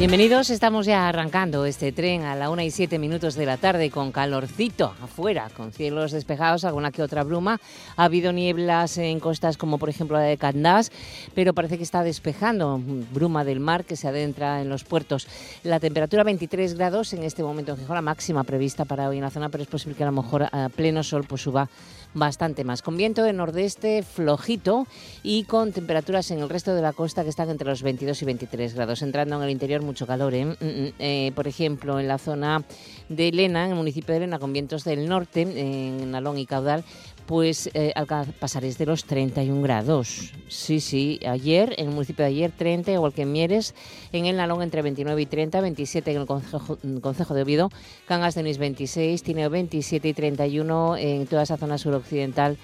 Bienvenidos, estamos ya arrancando este tren a la una y siete minutos de la tarde con calorcito afuera, con cielos despejados, alguna que otra bruma. Ha habido nieblas en costas como por ejemplo la de Candás, pero parece que está despejando, bruma del mar que se adentra en los puertos. La temperatura 23 grados en este momento en la máxima prevista para hoy en la zona, pero es posible que a lo mejor a pleno sol pues suba bastante más, con viento de nordeste flojito y con temperaturas en el resto de la costa que están entre los 22 y 23 grados, entrando en el interior mucho calor. ¿eh? Mm, mm, eh, por ejemplo, en la zona de Lena, en el municipio de Lena, con vientos del norte, en Alón y Caudal, pues eh, pasaréis de los 31 grados. Sí, sí, ayer, en el municipio de ayer, 30, igual que en Mieres, en el Nalón entre 29 y 30, 27 en el Concejo, de Oviedo, Cangas de 26, Tineo 27 y 31 en toda esa zona suroccidental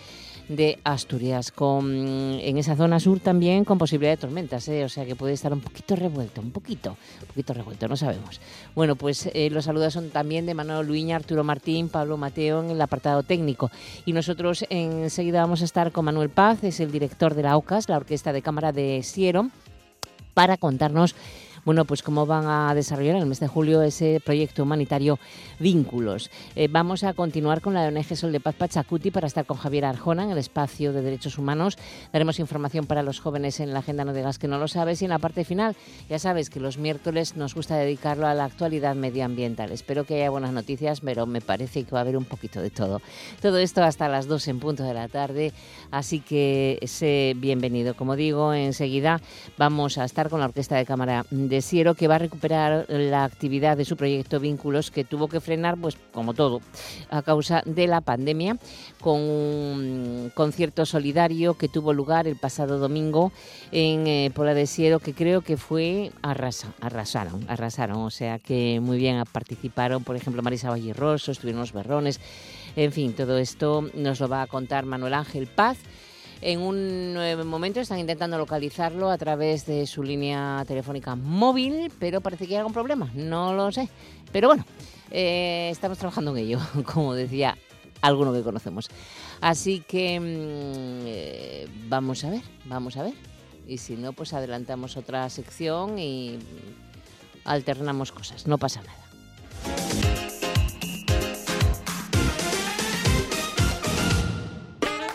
de Asturias, con en esa zona sur también con posibilidad de tormentas, ¿eh? o sea que puede estar un poquito revuelto, un poquito, un poquito revuelto, no sabemos. Bueno, pues eh, los saludos son también de Manuel Luiña, Arturo Martín, Pablo Mateo en el apartado técnico. Y nosotros enseguida vamos a estar con Manuel Paz, es el director de la OCAS, la Orquesta de Cámara de Siero, para contarnos bueno, pues cómo van a desarrollar en el mes de julio ese proyecto humanitario Vínculos. Eh, vamos a continuar con la ONG Sol de Paz Pachacuti para estar con Javier Arjona en el espacio de derechos humanos. Daremos información para los jóvenes en la agenda No Digas que no lo sabes y en la parte final ya sabes que los miércoles nos gusta dedicarlo a la actualidad medioambiental. Espero que haya buenas noticias, pero me parece que va a haber un poquito de todo. Todo esto hasta las 2 en punto de la tarde, así que sé bienvenido. Como digo, enseguida vamos a estar con la Orquesta de Cámara de Que va a recuperar la actividad de su proyecto Vínculos que tuvo que frenar, pues como todo, a causa de la pandemia, con un concierto solidario que tuvo lugar el pasado domingo en eh, Pola de Siero que creo que fue arrasa, arrasaron, arrasaron, o sea que muy bien participaron, por ejemplo, Marisa Rosso, estuvieron los Berrones, en fin, todo esto nos lo va a contar Manuel Ángel Paz. En un momento están intentando localizarlo a través de su línea telefónica móvil, pero parece que hay algún problema, no lo sé. Pero bueno, eh, estamos trabajando en ello, como decía alguno que conocemos. Así que mm, eh, vamos a ver, vamos a ver. Y si no, pues adelantamos otra sección y alternamos cosas, no pasa nada.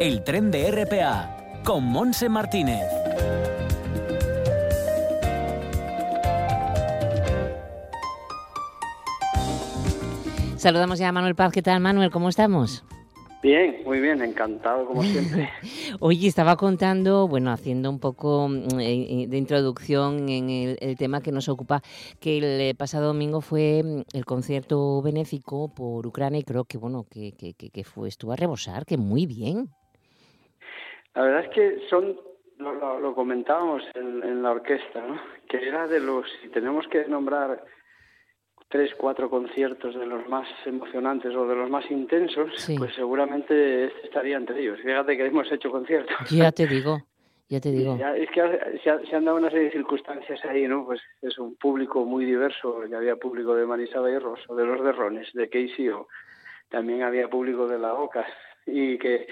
El tren de RPA con Monse Martínez. Saludamos ya a Manuel Paz. ¿Qué tal, Manuel? ¿Cómo estamos? Bien, muy bien, encantado como siempre. Oye, estaba contando, bueno, haciendo un poco mm, eh, eh, de introducción en el, tema que nos ocupa, que el eh, pasado domingo fue mm, el concierto benéfico por Ucrania y creo que, bueno, que, que, que fue, estuvo a rebosar, que muy bien. La verdad es que son, lo, comentábamos en, la orquesta, ¿no? que era de los, si tenemos que nombrar tres, cuatro conciertos de los más emocionantes o de los más intensos, pues seguramente este estaría entre ellos. Fíjate que hemos hecho conciertos. Ya te digo. Ya te digo. es que se, han dado una serie de circunstancias ahí, ¿no? Pues es un público muy diverso. Ya había público de Marisaba y Rosso, de los Derrones, de Casey o también había público de la OCAS. Y que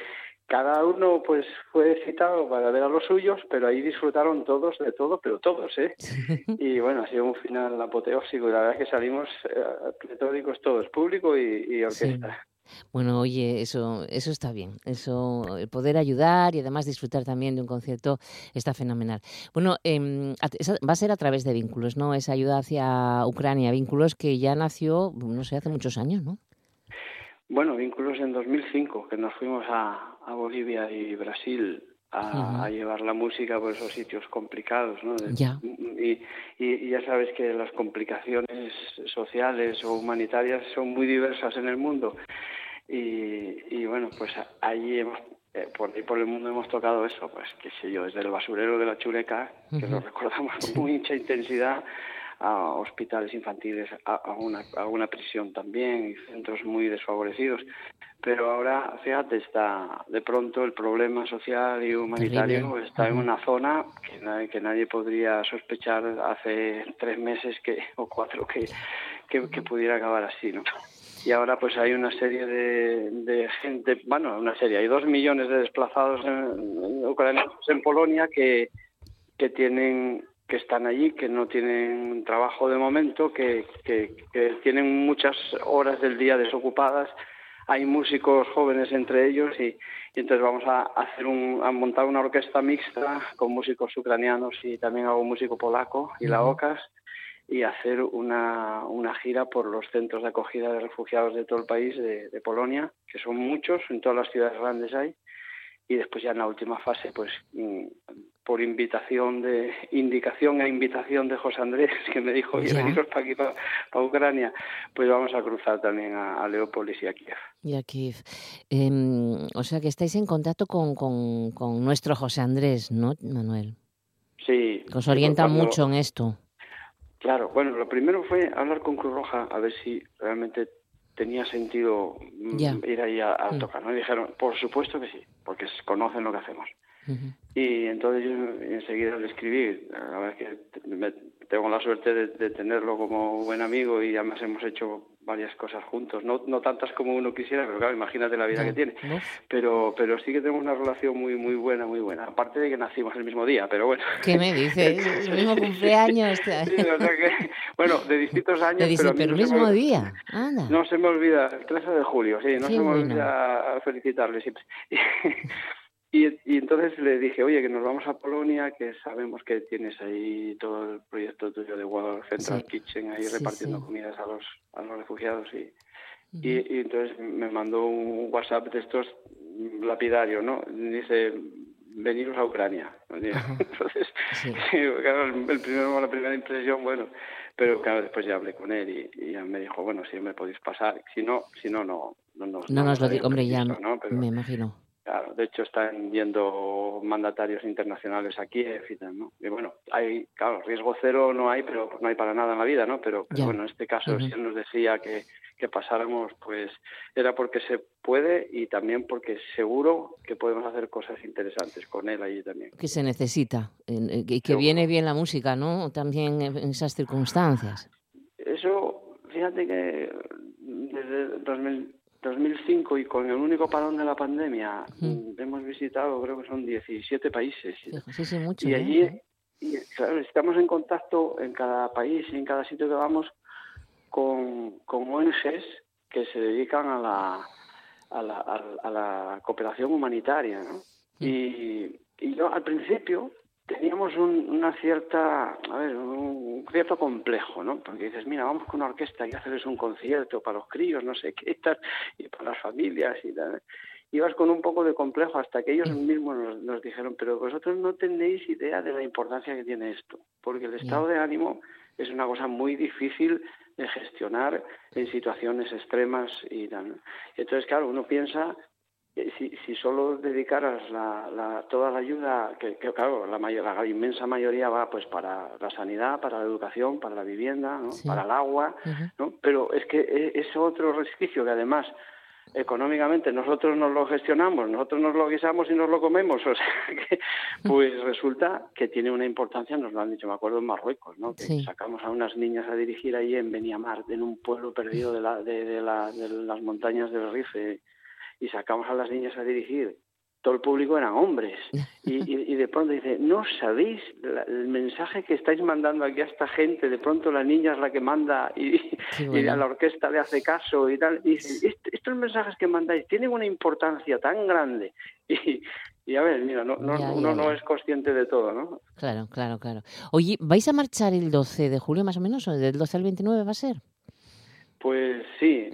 cada uno pues fue citado para ver a los suyos, pero ahí disfrutaron todos de todo, pero todos, ¿eh? Y bueno, ha sido un final apoteósico y la verdad es que salimos eh, todos, público y, orquesta. Bueno, oye, eso, eso está bien. Eso, el poder ayudar y además disfrutar también de un concierto está fenomenal. Bueno, em, va a ser a través de vínculos, ¿no? Esa ayuda hacia Ucrania, vínculos que ya nació, no sé, hace muchos años, ¿no? Bueno, vínculos en 2005, que nos fuimos a, a Bolivia y Brasil a, llevar la música por esos sitios complicados, ¿no? Ya. Y, y, ya sabes que las complicaciones sociales o humanitarias son muy diversas en el mundo. Y, y bueno, pues allí hemos, eh, por ahí por el mundo hemos tocado eso, pues qué sé yo, desde el basurero de la Chureca, que lo recordamos con mucha intensidad, a hospitales infantiles, a, una, a una prisión también y centros muy desfavorecidos. Pero ahora, fíjate, está de pronto el problema social y humanitario está en una zona que nadie, que nadie podría sospechar hace tres meses que o cuatro que, que, pudiera acabar así, ¿no? y ahora pues hay una serie de, de, gente, bueno, una serie, hay dos millones de desplazados en, ucranianos en Polonia que, que tienen que están allí, que no tienen trabajo de momento, que, que, tienen muchas horas del día desocupadas. Hay músicos jóvenes entre ellos y, entonces vamos a hacer un, a montar una orquesta mixta con músicos ucranianos y también hago músico polaco y la OCAS y hacer una, una gira por los centros de acogida de refugiados de todo el país, de, de Polonia, que son muchos, en todas las ciudades grandes hay, y después ya en la última fase pues mm, por invitación de indicación e invitación de José Andrés que me dijo oye veniros para aquí para, Ucrania pues vamos a cruzar también a, Leópolis y a Kiev. Y a Kiev. Em, o sea que estáis en contacto con, con, con, nuestro José Andrés ¿no Manuel? sí. Que os orienta mucho en esto. Claro bueno lo primero fue hablar con Cruz Roja a ver si realmente tenía sentido mm, ir ahí a, tocar no y dijeron por supuesto que sí porque conocen lo que hacemos y entonces yo enseguida le escribí. La verdad es que tengo la suerte de, tenerlo como buen amigo y además hemos hecho varias cosas juntos. No, no tantas como uno quisiera, pero claro, imagínate la vida que tiene. Pero, pero sí que tenemos una relación muy, muy buena, muy buena. Aparte de que nacimos el mismo día, pero bueno. ¿Qué me dices? el mismo cumpleaños. bueno, de distintos años. pero, el mismo día. No se me olvida, el 13 de julio, sí, no se me olvida felicitarle siempre. Y, entonces le dije, oye, que nos vamos a Polonia, que sabemos que tienes ahí todo el proyecto tuyo de World Central Kitchen, ahí repartiendo comidas a los, a los refugiados. Y, y, entonces me mandó un WhatsApp de estos lapidarios, ¿no? Dice, veniros a Ucrania. Entonces, claro, el, primero, la primera impresión, bueno, pero claro, después ya hablé con él y, ya me dijo, bueno, si me podéis pasar, si no, si no, no, no, no, no nos lo digo, hombre, ya me imagino. Claro, de hecho están yendo mandatarios internacionales aquí, ¿no? Y bueno, hay, claro, riesgo cero no hay, pero no hay para nada en la vida, ¿no? Pero, bueno, en este caso, si él nos decía que, que pasáramos, pues era porque se puede y también porque seguro que podemos hacer cosas interesantes con él allí también. Que se necesita y que viene bien la música, ¿no? También en esas circunstancias. Eso, fíjate que desde 2000 2005 y con el único parón de la pandemia hemos visitado, creo que son 17 países. Sí, mucho, y allí, claro, estamos en contacto en cada país y en cada sitio que vamos con, con ONGs que se dedican a la, a la, a la cooperación humanitaria. ¿no? Y, y yo al principio teníamos una cierta, a ver, un cierto complejo, ¿no? Porque dices, mira, vamos con una orquesta y hacerles un concierto para los críos, no sé qué, tal, y para las familias y tal. Ibas con un poco de complejo hasta que ellos mismos nos, dijeron, pero vosotros no tenéis idea de la importancia que tiene esto, porque el estado de ánimo es una cosa muy difícil de gestionar en situaciones extremas y tal. Entonces, claro, uno piensa si, si solo dedicaras la, la, toda la ayuda, que, claro, la, mayor, la inmensa mayoría va pues para la sanidad, para la educación, para la vivienda, ¿no? para el agua, ¿no? pero es que e, es otro resquicio que además económicamente nosotros nos lo gestionamos, nosotros nos lo guisamos y nos lo comemos, o sea que pues resulta que tiene una importancia, nos lo han dicho, me acuerdo en Marruecos, ¿no? que sacamos a unas niñas a dirigir ahí en Beniamar, en un pueblo perdido de, la, de, de, de las montañas del Rife, y sacamos a las niñas a dirigir todo el público eran hombres. Y, de pronto dice, no sabéis el mensaje que estáis mandando aquí a esta gente, de pronto la niña es la que manda y, a la orquesta le hace caso y tal. Y dice, estos mensajes que mandáis tienen una importancia tan grande. Y, a ver, mira, no, uno no es consciente de todo, ¿no? Claro, claro, claro. Oye, ¿vais a marchar el 12 de julio más o menos? ¿O del 12 al 29 va a ser? Pues sí,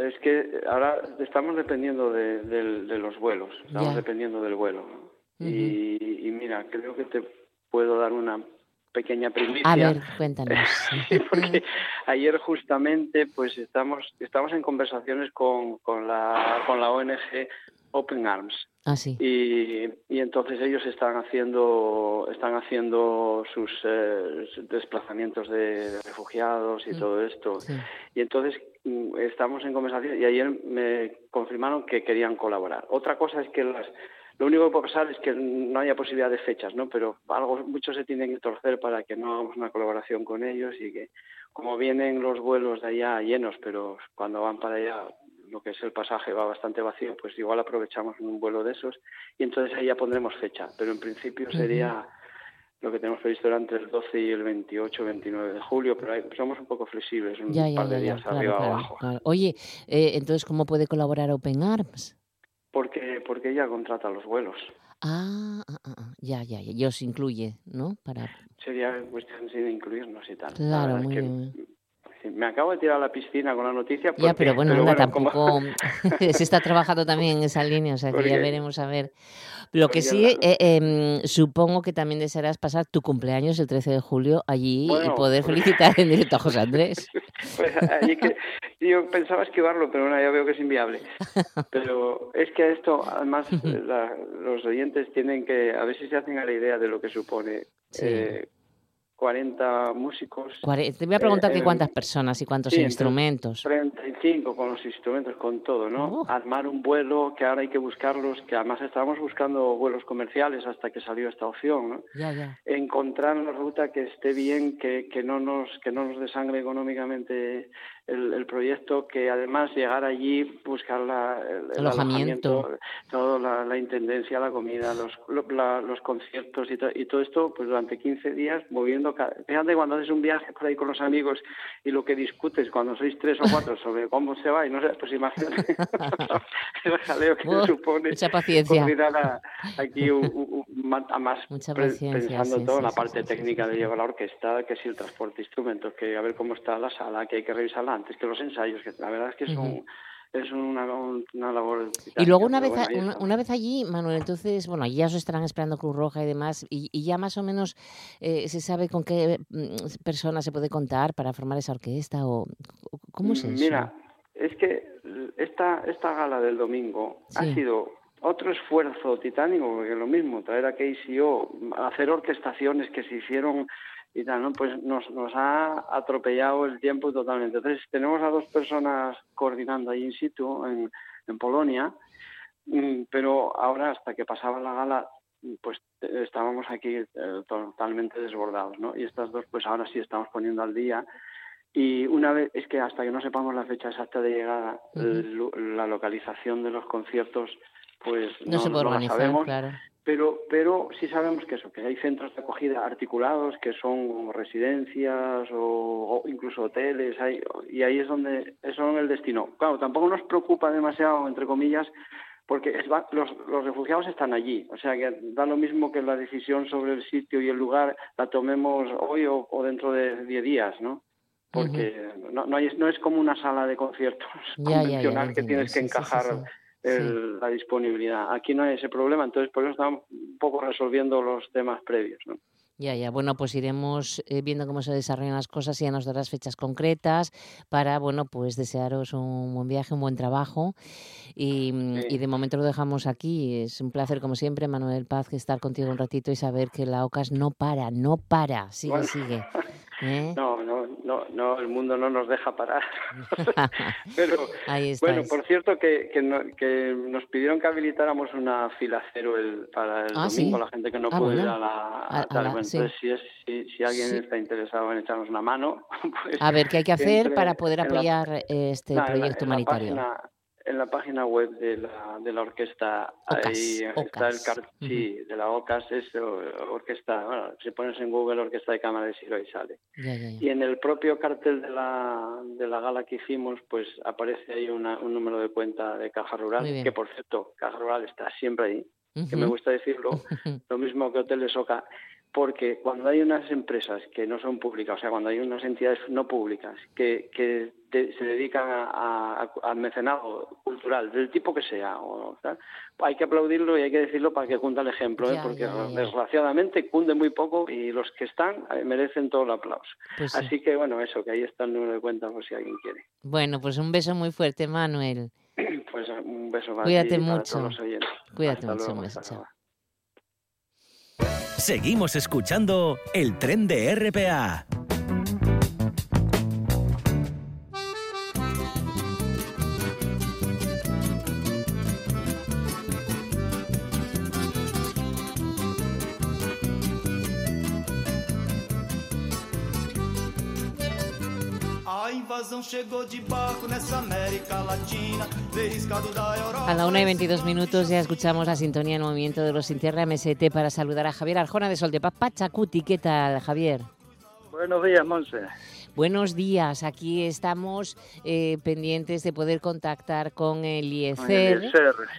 es que ahora estamos dependiendo de, los vuelos, estamos dependiendo del vuelo. y, mira, creo que te puedo dar una pequeña primicia. A ver, cuéntanos. porque ayer justamente pues estamos estamos en conversaciones con, con la con la ONG Open Arms. Ah, sí. y, y, entonces ellos están haciendo están haciendo sus eh, desplazamientos de refugiados y todo esto. Y entonces mm, estamos en conversación y ayer me confirmaron que querían colaborar. Otra cosa es que las, lo único que puede pasar es que no haya posibilidad de fechas, ¿no? Pero algo mucho se tiene que torcer para que no hagamos una colaboración con ellos y que como vienen los vuelos de allá llenos, pero cuando van para allá lo que es el pasaje va bastante vacío, pues igual aprovechamos un vuelo de esos y entonces ahí ya pondremos fecha. Pero en principio sería lo que tenemos previsto entre el 12 y el 28 29 de julio, pero somos un poco flexibles, un par de días arriba o abajo. Oye, eh, entonces, ¿cómo puede colaborar Open Arms? Porque, porque ella contrata los vuelos. Ah, ah, ah, ah ya, ya, ya, os incluye, ¿no? Para... Sería cuestión de incluirnos y tal. Claro, muy bien me acabo de tirar a la piscina con la noticia. ya, pero bueno, tampoco se está trabajando también en esa línea, o sea que ya veremos a ver. Lo que sí, eh, em, supongo que también desearás pasar tu cumpleaños el 13 de julio allí y poder felicitar en directo a José Andrés. pues que, yo pensaba esquivarlo, pero bueno, ya veo que es inviable. Pero es que esto, además, los oyentes tienen que, a ver si se hacen a la idea de lo que supone. Eh, 40 músicos. te voy a preguntar que eh, cuántas personas y cuántos instrumentos. 35 con los instrumentos, con todo, ¿no? Armar un vuelo, que ahora hay que buscarlos, que además estábamos buscando vuelos comerciales hasta que salió esta opción, ¿no? Ya, ya. Encontrar una ruta que esté bien, que, que, no, nos, que no nos desangre económicamente el, proyecto, que además llegar allí, buscar la, el, alojamiento, toda la, intendencia, la comida, los, los conciertos y, y, todo esto, pues durante 15 días moviendo. Fíjate cuando haces un viaje por ahí con los amigos y lo que discutes cuando sois tres o cuatro sobre cómo se va y no sé, pues imagínate el jaleo que supone. Mucha paciencia. aquí un, más pensando todo la parte técnica de llevar la orquesta, que si el transporte de instrumentos, que a ver cómo está la sala, que hay que revisarla antes que los ensayos, que la verdad es que son... Es una, una labor. Y luego una vez, una, vez allí, Manuel, entonces, bueno, ya os estarán esperando Cruz Roja y demás, y, ya más o menos eh, se sabe con qué mm, persona se puede contar para formar esa orquesta o cómo es eso. Mira, es que esta, esta gala del domingo ha sido otro esfuerzo titánico, porque lo mismo, traer a KCO, hacer orquestaciones que se hicieron y tal, ¿no? Pues nos, nos ha atropellado el tiempo totalmente. Entonces, tenemos a dos personas coordinando ahí in situ, en, en Polonia, mm, pero ahora, hasta que pasaba la gala, pues estábamos aquí eh, totalmente desbordados, ¿no? Y estas dos, pues ahora sí estamos poniendo al día. Y una vez, es que hasta que no sepamos la fecha exacta de llegada, la localización de los conciertos, pues no, se puede organizar, sabemos. Claro pero pero sí sabemos que eso que hay centros de acogida articulados que son residencias o, incluso hoteles hay, y ahí es donde son el destino. Claro tampoco nos preocupa demasiado entre comillas porque los, los refugiados están allí. O sea que da lo mismo que la decisión sobre el sitio y el lugar la tomemos hoy o, dentro de 10 días no porque no, no, no, es como una sala de conciertos convencional que tienes que encajar la disponibilidad. Aquí no hay ese problema, entonces por eso estamos un poco resolviendo los temas previos. ¿no? Ya, ya. Bueno, pues iremos eh, viendo cómo se desarrollan las cosas y ya nos darás fechas concretas para, bueno, pues desearos un buen viaje, un buen trabajo. Y, y, de momento lo dejamos aquí. Es un placer, como siempre, Manuel Paz, estar contigo un ratito y saber que la OCAS no para, no para. Sigue, sigue. ¿Eh? No, no, no, no, el mundo no nos deja parar. Pero bueno, por cierto que, que, nos pidieron que habilitáramos una fila cero el, para el ah, domingo, la gente que no ah, puede ir a la... entonces, si, es, si, alguien está interesado en echarnos una mano... Pues, a ver, ¿qué hay que hacer para poder apoyar este proyecto humanitario? En la página web de la, de la orquesta, ahí está el cartel sí, de la OCAS, es orquesta, bueno, si pones en Google Orquesta de Cámara de Siro y sale. Y en el propio cartel de la, de la gala que hicimos, pues aparece ahí una, un número de cuenta de Caja Rural, que por cierto, Caja Rural está siempre ahí, que me gusta decirlo, lo mismo que Hotel de Soca porque cuando hay unas empresas que no son públicas, o sea, cuando hay unas entidades no públicas que, que se dedican a, al mecenado cultural, del tipo que sea, o, hay que aplaudirlo y hay que decirlo para que cunda el ejemplo, ¿eh? porque desgraciadamente cunde muy poco y los que están eh, merecen todo el aplauso. Pues Así que bueno, eso, que ahí está el número de cuenta por si alguien quiere. Bueno, pues un beso muy fuerte, Manuel. Pues un beso para Cuídate mucho. Cuídate mucho, mucho. Seguimos escuchando el tren de RPA. A la una y 22 minutos ya escuchamos la sintonía en movimiento de los Sin Tierra MST para saludar a Javier Arjona de Sol de Paz Pachacuti. ¿Qué tal, Javier? Buenos días, Monse. Buenos días, aquí estamos eh, pendientes de poder contactar con el IECER,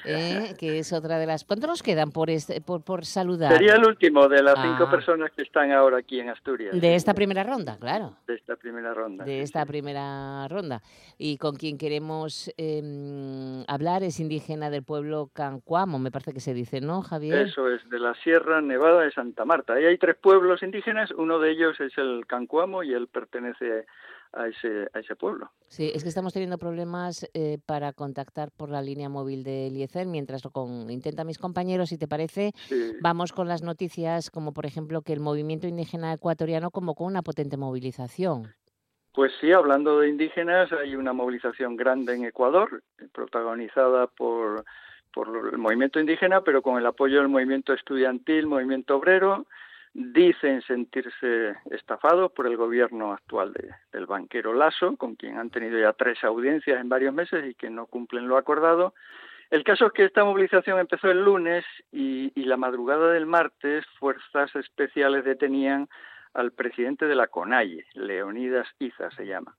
eh, que es otra de las... ¿Cuántos nos quedan por, este, por, por saludar? Sería el último de las cinco ah. personas que están ahora aquí en Asturias. De esta primera ronda, claro. De esta primera ronda. De esta primera ronda. Y con quien queremos em, hablar es indígena del pueblo Cancuamo, me parece que se dice, ¿no, Javier? Eso es, de la Sierra Nevada de Santa Marta. Ahí hay tres pueblos indígenas, uno de ellos es el Cancuamo y él pertenece a ese, a ese pueblo. Sí, es que estamos teniendo problemas eh, para contactar por la línea móvil del IECER, mientras lo con, intenta mis compañeros, si te parece, vamos con las noticias como por ejemplo que el movimiento indígena ecuatoriano convocó una potente movilización. Pues sí, hablando de indígenas, hay una movilización grande en Ecuador, protagonizada por, por el movimiento indígena, pero con el apoyo del movimiento estudiantil, movimiento obrero, dicen sentirse estafados por el gobierno actual del banquero Lasso, con quien han tenido ya tres audiencias en varios meses y que no cumplen lo acordado. El caso es que esta movilización empezó el lunes y, la madrugada del martes fuerzas especiales detenían al presidente de la CONAIE, Leonidas Iza se llama.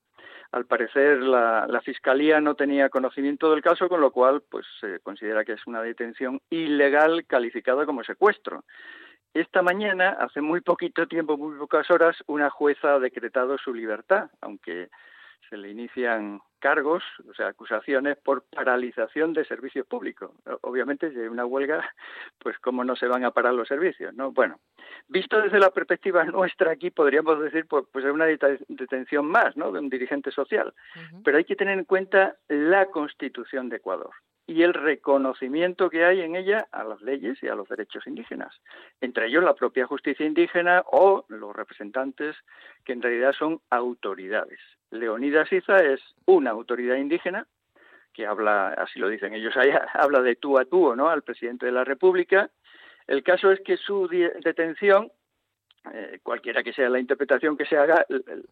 Al parecer la, la, fiscalía no tenía conocimiento del caso, con lo cual pues se considera que es una detención ilegal calificada como secuestro. Esta mañana, hace muy poquito tiempo, muy pocas horas, una jueza ha decretado su libertad, aunque se le inician cargos, o sea, acusaciones por paralización de servicios públicos. Obviamente, si hay una huelga, pues cómo no se van a parar los servicios, ¿no? Bueno, visto desde la perspectiva nuestra aquí, podríamos decir, pues, pues es una detención más, ¿no?, de un dirigente social. Pero hay que tener en cuenta la Constitución de Ecuador y el reconocimiento que hay en ella a las leyes y a los derechos indígenas, entre ellos la propia justicia indígena o los representantes que en realidad son autoridades. Leonidas Iza es una autoridad indígena que habla, así lo dicen ellos habla de tú a tú, ¿no? Al presidente de la República. El caso es que su detención eh, cualquiera que sea la interpretación que se haga,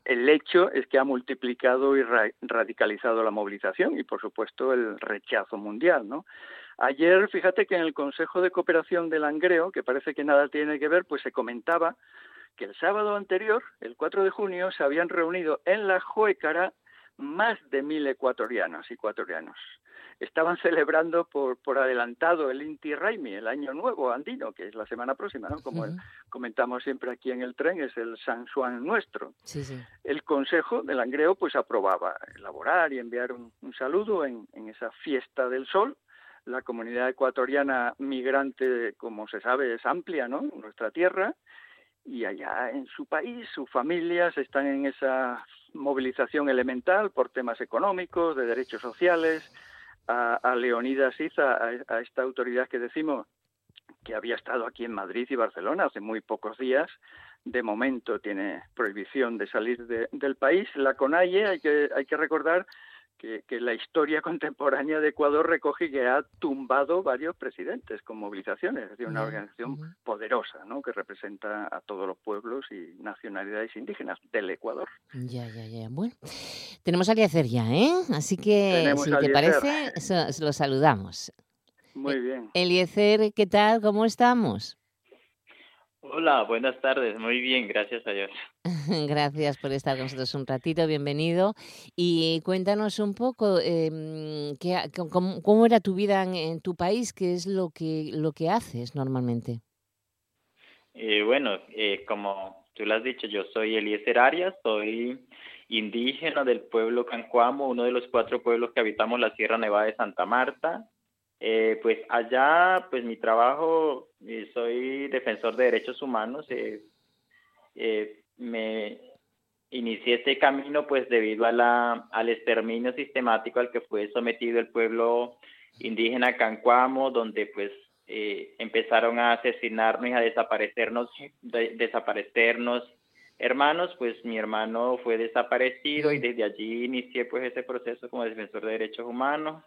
el, hecho es que ha multiplicado y radicalizado la movilización y, por supuesto, el rechazo mundial, ¿no? Ayer, fíjate que en el Consejo de Cooperación del Langreo, que parece que nada tiene que ver, pues se comentaba que el sábado anterior, el 4 de junio, se habían reunido en la Joecara más de mil ecuatorianos y ecuatorianos estaban celebrando por, por adelantado el Inti Raimi, el Año Nuevo andino, que es la semana próxima, ¿no? Como comentamos siempre aquí en el tren, es el San Juan nuestro. El Consejo del Langreo pues aprobaba elaborar y enviar un, saludo en, en esa fiesta del sol, la comunidad ecuatoriana migrante, como se sabe, es amplia, ¿no? Nuestra tierra. Y allá en su país, sus familias están en esa movilización elemental por temas económicos, de derechos sociales, a, Leonidas Iza, a, esta autoridad que decimos que había estado aquí en Madrid y Barcelona hace muy pocos días. De momento tiene prohibición de salir del país. La CONAIE, hay que, hay que recordar, que, la historia contemporánea de Ecuador recoge que ha tumbado varios presidentes con movilizaciones, es decir, una organización poderosa, ¿no? Que representa a todos los pueblos y nacionalidades indígenas del Ecuador. Ya, ya, ya. Bueno, Tenemos a Eliezer ya, ¿eh? Así que, si te parece, lo saludamos. Muy bien. Eliezer, ¿qué tal? ¿Cómo estamos? Hola, buenas tardes. Muy bien, gracias a Dios. gracias por estar con nosotros un ratito, bienvenido. Y cuéntanos un poco eh, ¿qué, cómo, era tu vida en, tu país, qué es lo que, lo que haces normalmente. Eh, bueno, eh, como tú lo has dicho, yo soy Eliezer Arias, soy indígena del pueblo Cancuamo, uno de los cuatro pueblos que habitamos la Sierra Nevada de Santa Marta. Eh, pues allá, pues mi trabajo, eh, soy defensor de derechos humanos. Eh, me inicié este camino pues debido a la, al exterminio sistemático al que fue sometido el pueblo indígena Cancuamo, donde pues empezaron a asesinarnos y a desaparecernos, desaparecernos hermanos, pues mi hermano fue desaparecido y desde allí inicié pues ese proceso como defensor de derechos humanos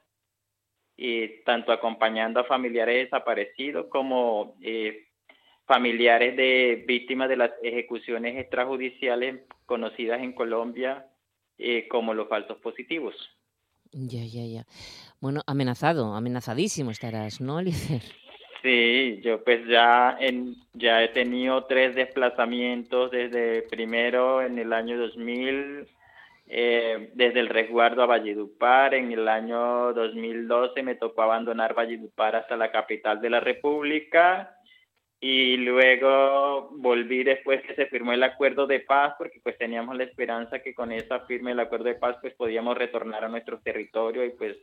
y tanto acompañando a familiares desaparecidos como eh, familiares de víctimas de las ejecuciones extrajudiciales conocidas en Colombia eh, como los falsos positivos. Ya, ya, ya. Bueno, amenazado, amenazadísimo estarás, ¿no, Alicer? Sí, yo pues ya en ya he tenido tres desplazamientos desde primero en el año 2000 eh, desde el resguardo a Valledupar. En el año 2012 me tocó abandonar Valledupar hasta la capital de la República y luego volví después que se firmó el acuerdo de paz porque pues teníamos la esperanza que con esa firma del acuerdo de paz pues podíamos retornar a nuestro territorio y pues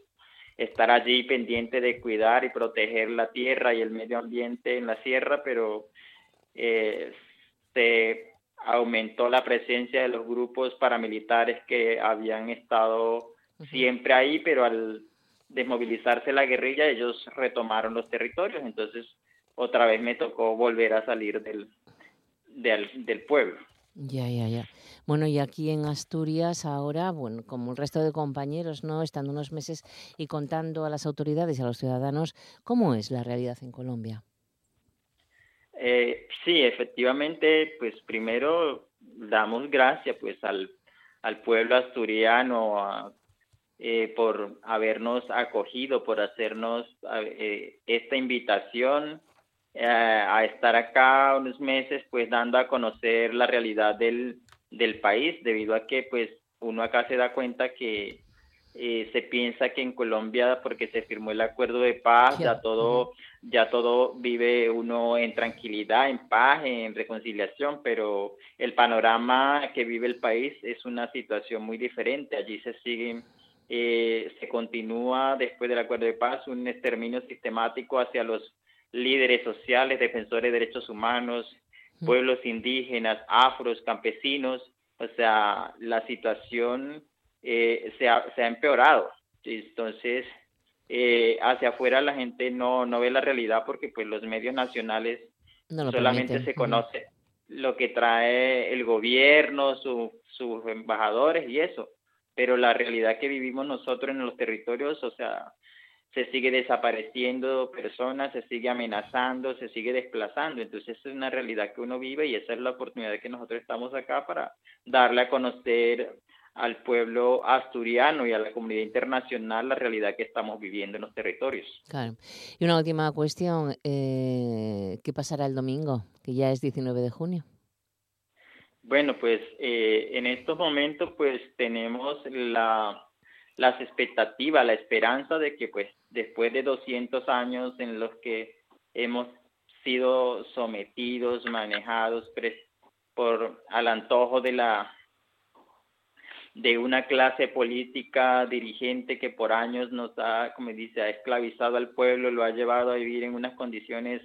estar allí pendiente de cuidar y proteger la tierra y el medio ambiente en la sierra, pero eh, se aumentó la presencia de los grupos paramilitares que habían estado siempre ahí, pero al desmovilizarse la guerrilla ellos retomaron los territorios, entonces otra vez me tocó volver a salir del, del, del pueblo. Ya, ya, ya. Bueno, y aquí en Asturias ahora, bueno, como el resto de compañeros, ¿no? Estando unos meses y contando a las autoridades y a los ciudadanos cómo es la realidad en Colombia. Eh, sí, efectivamente, pues primero damos gracias pues al, al pueblo asturiano eh, por habernos acogido, por hacernos eh, esta invitación a estar acá unos meses pues dando a conocer la realidad del, del país, debido a que pues uno acá se da cuenta que eh, se piensa que en Colombia, porque se firmó el acuerdo de paz, ya todo, ya todo vive uno en tranquilidad, en paz, en reconciliación, pero el panorama que vive el país es una situación muy diferente. Allí se sigue, eh, se continúa después del acuerdo de paz un exterminio sistemático hacia los líderes sociales, defensores de derechos humanos, pueblos indígenas, afros, campesinos. O sea, la situación eh, se, ha, se, ha, empeorado. Entonces, eh, hacia afuera la gente no, no ve la realidad porque pues los medios nacionales solamente se conoce lo que trae el gobierno, sus embajadores y eso. Pero la realidad que vivimos nosotros en los territorios, o sea, se sigue desapareciendo personas, se sigue amenazando, se sigue desplazando. Entonces, es una realidad que uno vive y esa es la oportunidad que nosotros estamos acá para darle a conocer al pueblo asturiano y a la comunidad internacional la realidad que estamos viviendo en los territorios. Claro. Y una última cuestión, eh, ¿qué pasará el domingo, que ya es 19 de junio? Bueno, pues eh, en estos momentos pues tenemos la, las expectativas, la esperanza de que pues después de 200 años en los que hemos sido sometidos, manejados por al antojo de la de una clase política dirigente que por años nos ha, como dice, ha esclavizado al pueblo, lo ha llevado a vivir en unas condiciones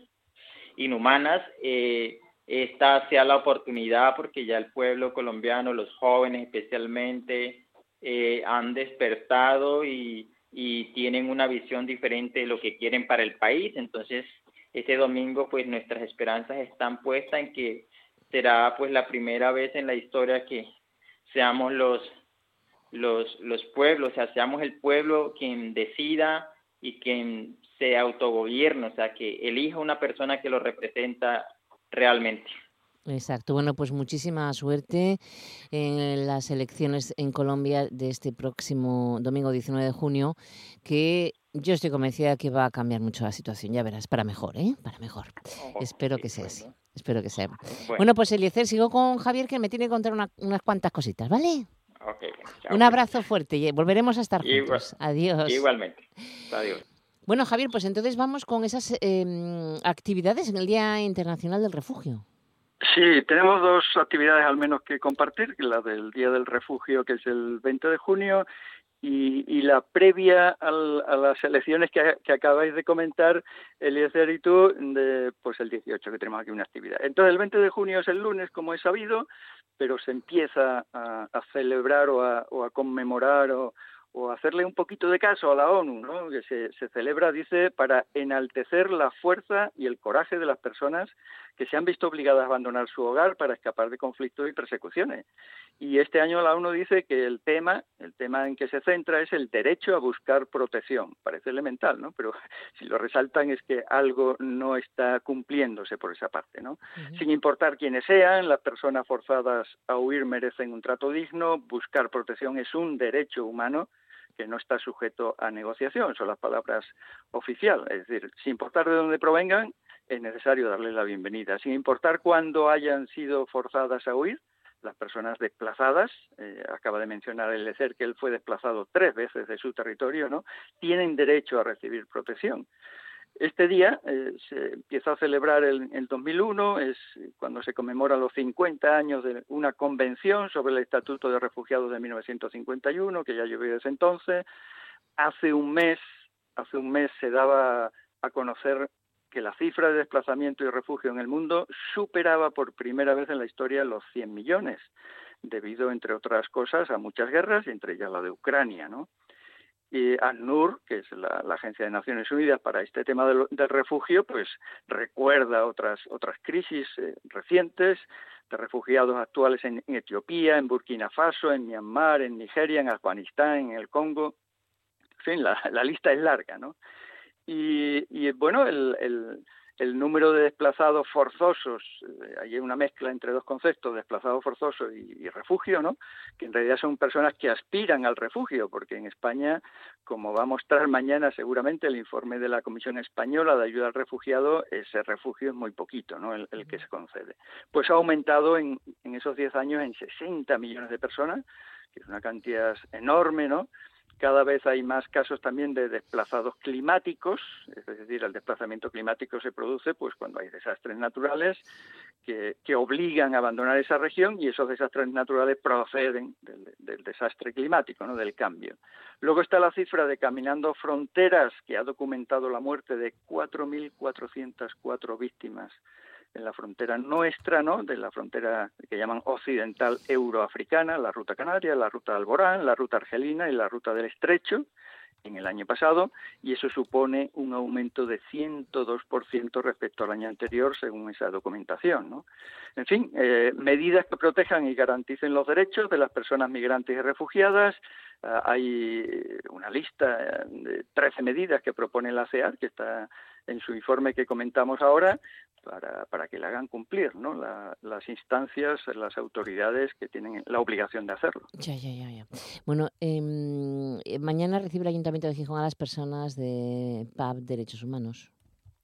inhumanas. Eh, esta sea la oportunidad porque ya el pueblo colombiano, los jóvenes especialmente, eh, han despertado y, y tienen una visión diferente de lo que quieren para el país. Entonces, este domingo, pues nuestras esperanzas están puestas en que será pues la primera vez en la historia que seamos los los, los pueblos, o sea, seamos el pueblo quien decida y quien se autogobierna, o sea, que elija una persona que lo representa realmente. Exacto. Bueno, pues muchísima suerte en las elecciones en Colombia de este próximo domingo 19 de junio, que yo estoy convencida que va a cambiar mucho la situación. Ya verás, para mejor, ¿eh? Para mejor. Oh, Espero sí, que sea así. bueno. Espero que sea. Bueno, Bueno, pues Eliezer, sigo con Javier, que me tiene que contar una- unas cuantas cositas, ¿vale? Ok, chao. Un abrazo fuerte y volveremos a estar Igual- juntos. Adiós. Igualmente. Adiós. Bueno, Javier, pues entonces vamos con esas em, actividades en el Día Internacional del Refugio. Sí, tenemos dos actividades al menos que compartir, la del Día del Refugio, que es el 20 de junio, y, y la previa al- a las elecciones que, acabáis de comentar, Eliezer y tú, de, pues el 18, que tenemos aquí una actividad. Entonces, el 20 de junio es el lunes, como es sabido, pero se empieza a, celebrar o a, o a conmemorar o, o hacerle un poquito de caso a la ONU, ¿no? que se, se celebra, dice, para enaltecer la fuerza y el coraje de las personas que se han visto obligadas a abandonar su hogar para escapar de conflictos y persecuciones. Y este año la ONU dice que el tema, el tema en que se centra es el derecho a buscar protección. Parece elemental, ¿no? Pero si lo resaltan es que algo no está cumpliéndose por esa parte, ¿no? Sin importar quiénes sean, las personas forzadas a huir merecen un trato digno, buscar protección es un derecho humano que no está sujeto a negociación, son las palabras oficiales, es decir, sin importar de dónde provengan, es necesario darles la bienvenida, sin importar cuándo hayan sido forzadas a huir, las personas desplazadas, eh, acaba de mencionar el ECER que él fue desplazado tres veces de su territorio, ¿no? Tienen derecho a recibir protección. Este día eh, se empieza a celebrar en el 2001, es cuando se conmemora los 50 años de una convención sobre el Estatuto de Refugiados de 1951, que ya llovió desde entonces. Hace un mes, hace un mes se daba a conocer que la cifra de desplazamiento y refugio en el mundo superaba por primera vez en la historia los 100 millones, debido, entre otras cosas, a muchas guerras, entre ellas la de Ucrania, ¿no? Y ACNUR, que es la, Agencia de Naciones Unidas para este tema del, refugio, pues recuerda otras, otras crisis eh, recientes de refugiados actuales en, Etiopía, en Burkina Faso, en Myanmar, en Nigeria, en Afganistán, en el Congo. En fin, la lista es larga, ¿no? Y, y bueno, el, el, número de desplazados forzosos, eh, hay una mezcla entre dos conceptos, desplazado forzoso y, y, refugio, ¿no? Que en realidad son personas que aspiran al refugio, porque en España, como va a mostrar mañana seguramente el informe de la Comisión Española de Ayuda al Refugiado, ese refugio es muy poquito, ¿no? El, el que se concede. Pues ha aumentado en, en esos 10 años en 60 millones de personas, que es una cantidad enorme, ¿no? Cada vez hay más casos también de desplazados climáticos, es decir, el desplazamiento climático se produce pues cuando hay desastres naturales que, obligan a abandonar esa región y esos desastres naturales proceden del, del desastre climático, ¿no? del cambio. Luego está la cifra de Caminando Fronteras, que ha documentado la muerte de 4.404 víctimas en la frontera nuestra, ¿no? De la frontera que llaman occidental euroafricana, la ruta canaria, la ruta Alborán, la ruta argelina y la ruta del Estrecho en el año pasado y eso supone un aumento de 102% respecto al año anterior según esa documentación, ¿no? En fin, eh, medidas que protejan y garanticen los derechos de las personas migrantes y refugiadas. Uh, hay una lista de 13 medidas que propone la CEAR, que está en su informe que comentamos ahora, para, para que la hagan cumplir, ¿no? La, las instancias, las autoridades que tienen la obligación de hacerlo. Ya, ya, ya. ya. Bueno, eh, mañana recibe el Ayuntamiento de Gijón a las personas de PAB Derechos Humanos.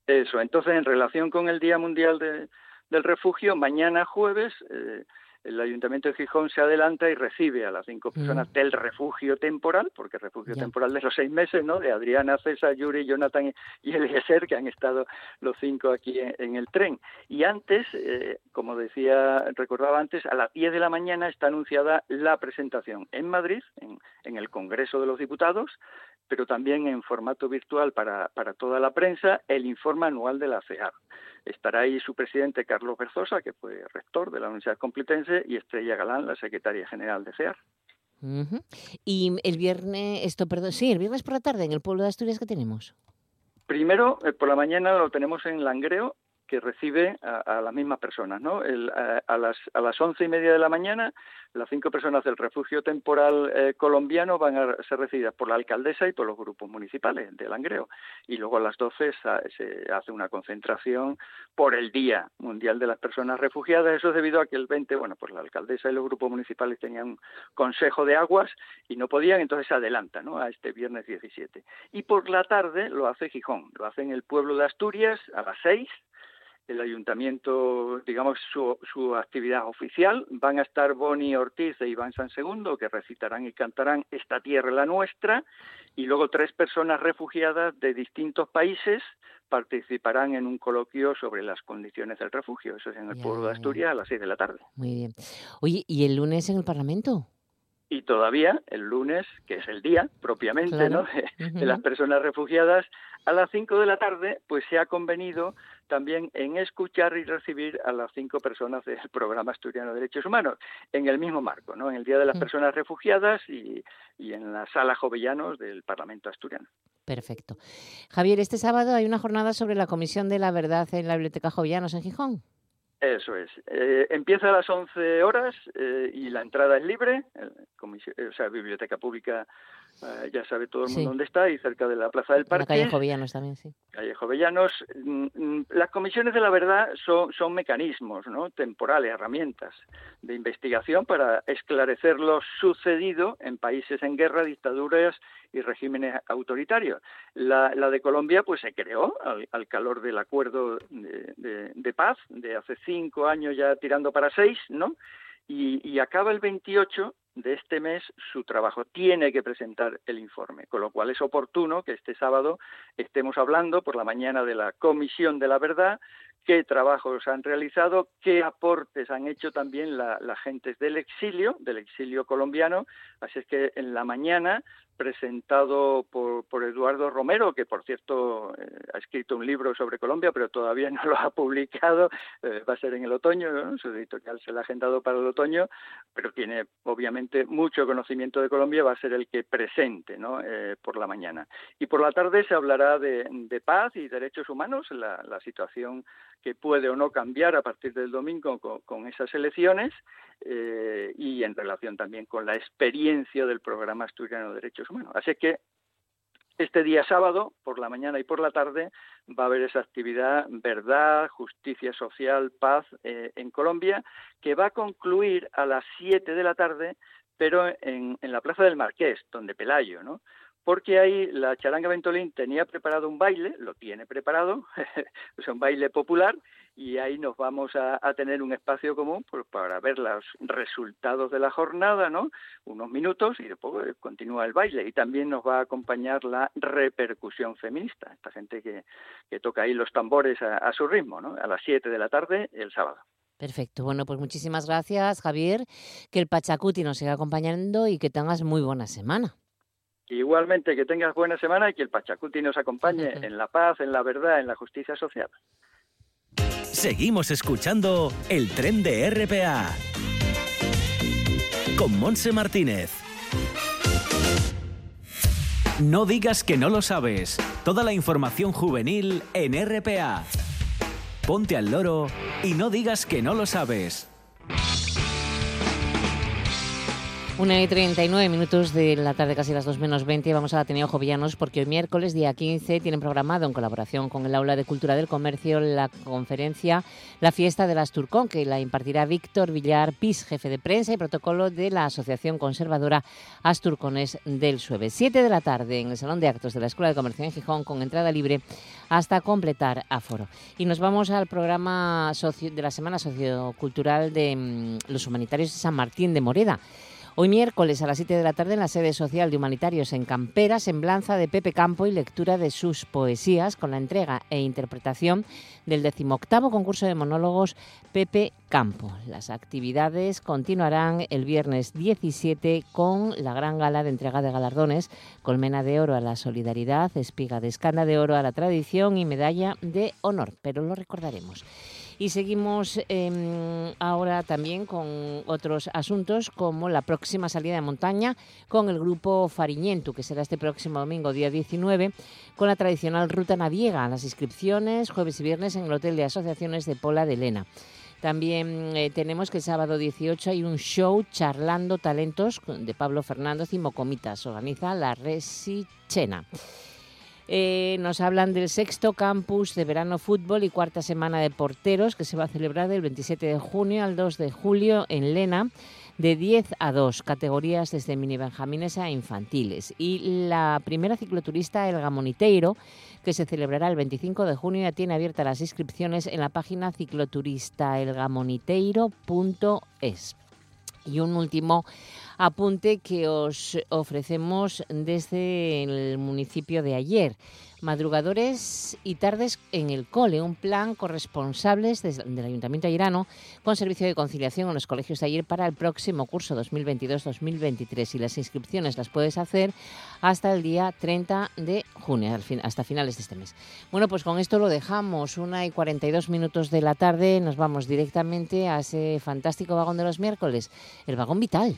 Eso, entonces en relación con el Día Mundial de, del Refugio, mañana jueves eh, el Ayuntamiento de Gijón se adelanta y recibe a las cinco personas mm. del refugio temporal, porque refugio yeah. temporal de los seis meses, ¿no? De Adriana, César, Yuri, Jonathan y Eliezer, que han estado los cinco aquí en, en el tren. Y antes, eh, como decía, recordaba antes, a las 10 de la mañana está anunciada la presentación en Madrid, en, en el Congreso de los Diputados, pero también en formato virtual para, para toda la prensa, el informe anual de la CEAR. Estará ahí su presidente Carlos Berzosa, que fue rector de la Universidad Complutense, y Estrella Galán, la secretaria general de CEAR. Uh -huh. Y el viernes, esto, perdón, sí, el viernes por la tarde, en el pueblo de Asturias, ¿qué tenemos? Primero, eh, por la mañana lo tenemos en Langreo, que recibe a, las mismas personas. ¿no? a, las, a las once y media de la mañana, las cinco personas del refugio temporal eh, colombiano van a ser recibidas por la alcaldesa y por los grupos municipales de Langreo. Y luego a las doce se hace una concentración por el Día Mundial de las Personas Refugiadas. Eso es debido a que el 20, bueno, pues la alcaldesa y los grupos municipales tenían consejo de aguas y no podían, entonces se adelanta ¿no? a este viernes 17. Y por la tarde lo hace Gijón, lo hace en el pueblo de Asturias a las seis el ayuntamiento, digamos, su, su, actividad oficial. Van a estar Boni Ortiz e Iván San Segundo, que recitarán y cantarán Esta tierra la nuestra, y luego tres personas refugiadas de distintos países participarán en un coloquio sobre las condiciones del refugio. Eso es en el pueblo de Asturias a las seis de la tarde. Muy bien. Oye, ¿y el lunes en el Parlamento? y todavía el lunes, que es el día propiamente ¿no? de, las personas refugiadas, a las 5 de la tarde, pues se ha convenido también en escuchar y recibir a las cinco personas del programa asturiano de derechos humanos, en el mismo marco, ¿no? en el Día de las Personas Refugiadas y, y en la sala Jovellanos del Parlamento asturiano. Perfecto. Javier, este sábado hay una jornada sobre la Comisión de la Verdad en la Biblioteca Jovellanos en Gijón. Eso es. Eh, empieza a las 11 horas eh, y la entrada es libre. o sea, biblioteca pública, eh, ya sabe todo el mundo dónde está, y cerca de la Plaza del Parque. La calle Jovellanos también, sí. Calle Jovellanos. Mm, mm, las comisiones de la verdad son, son mecanismos ¿no? temporales, herramientas de investigación para esclarecer lo sucedido en países en guerra, dictaduras y regímenes autoritarios. La, de Colombia pues se creó al, calor del acuerdo de, paz de hace cinco años ya tirando para seis, ¿no? Y, y acaba el 28 de este mes su trabajo. Tiene que presentar el informe, con lo cual es oportuno que este sábado estemos hablando por la mañana de la Comisión de la Verdad, qué trabajos han realizado, qué aportes han hecho también las la gentes del exilio, del exilio colombiano. Así es que en la mañana presentado por, por Eduardo Romero, que por cierto eh, ha escrito un libro sobre Colombia, pero todavía no lo ha publicado, eh, va a ser en el otoño, su editorial se lo ha agendado para el otoño, pero tiene obviamente mucho conocimiento de Colombia, va a ser el que presente ¿no? Eh, por la mañana. Y por la tarde se hablará de, paz y derechos humanos, la situación que puede o no cambiar a partir del domingo con, esas elecciones eh, y en relación también con la experiencia del programa asturiano de derechos humanos. Así que este día sábado, por la mañana y por la tarde, va a haber esa actividad Verdad, Justicia Social, Paz eh, en Colombia, que va a concluir a las 7 de la tarde, pero en, en la Plaza del Marqués, donde Pelayo, ¿no? Porque ahí la charanga Ventolín tenía preparado un baile, lo tiene preparado, es un baile popular, y ahí nos vamos a, tener un espacio común pues, para ver los resultados de la jornada, ¿no? Unos minutos y después eh, continúa el baile. Y también nos va a acompañar la repercusión feminista, esta gente que, toca ahí los tambores a, a su ritmo, ¿no? A las 7 de la tarde el sábado. Perfecto. Bueno, pues muchísimas gracias, Javier. Que el Pachacuti nos siga acompañando y que tengas muy buena semana. Igualmente, que tengas buena semana y que el Pachacuti nos acompañe en la paz, en la verdad, en la justicia social. Seguimos escuchando el tren de RPA con Monse Martínez. No digas que no lo sabes. Toda la información juvenil en RPA. Ponte al loro y no digas que no lo sabes. Una y 39 minutos de la tarde, casi las 2 menos 20, vamos a Ateneo Jovillanos porque hoy miércoles, día 15, tienen programado en colaboración con el Aula de Cultura del Comercio la conferencia La Fiesta de las Turcón, que la impartirá Víctor Villar Pis, jefe de prensa y protocolo de la Asociación Conservadora Asturcones del Sueve. 7 de la tarde en el Salón de Actos de la Escuela de Comercio en Gijón con entrada libre hasta completar aforo. Y nos vamos al programa de la Semana Sociocultural de mm, los Humanitarios de San Martín de Moreda. Hoy miércoles a las 7 de la tarde en la sede social de Humanitarios en Campera, semblanza de Pepe Campo y lectura de sus poesías con la entrega e interpretación del decimoctavo concurso de monólogos Pepe Campo. Las actividades continuarán el viernes 17 con la gran gala de entrega de galardones, colmena de oro a la solidaridad, espiga de escanda de oro a la tradición y medalla de honor, pero lo recordaremos. Y seguimos em, ahora también con otros asuntos como la próxima salida de montaña con el grupo Fariñento, que será este próximo domingo, día 19, con la tradicional ruta naviega. Las inscripciones jueves y viernes en el Hotel de Asociaciones de Pola de Lena. También eh, tenemos que el sábado 18 hay un show charlando talentos de Pablo Fernández y Mocomitas. Organiza la Resichena. Eh, nos hablan del sexto campus de verano fútbol y cuarta semana de porteros que se va a celebrar del 27 de junio al 2 de julio en Lena de 10 a 2, categorías desde mini benjamines a infantiles. Y la primera cicloturista, el Gamoniteiro, que se celebrará el 25 de junio, ya tiene abiertas las inscripciones en la página cicloturistaelgamoniteiro.es. Y un último apunte que os ofrecemos desde el municipio de ayer. Madrugadores y tardes en el cole, un plan corresponsables del Ayuntamiento Ayerano con servicio de conciliación en los colegios de ayer para el próximo curso 2022-2023 y las inscripciones las puedes hacer hasta el día 30 de junio, hasta finales de este mes. Bueno, pues con esto lo dejamos, una y 42 minutos de la tarde, nos vamos directamente a ese fantástico vagón de los miércoles, el vagón vital.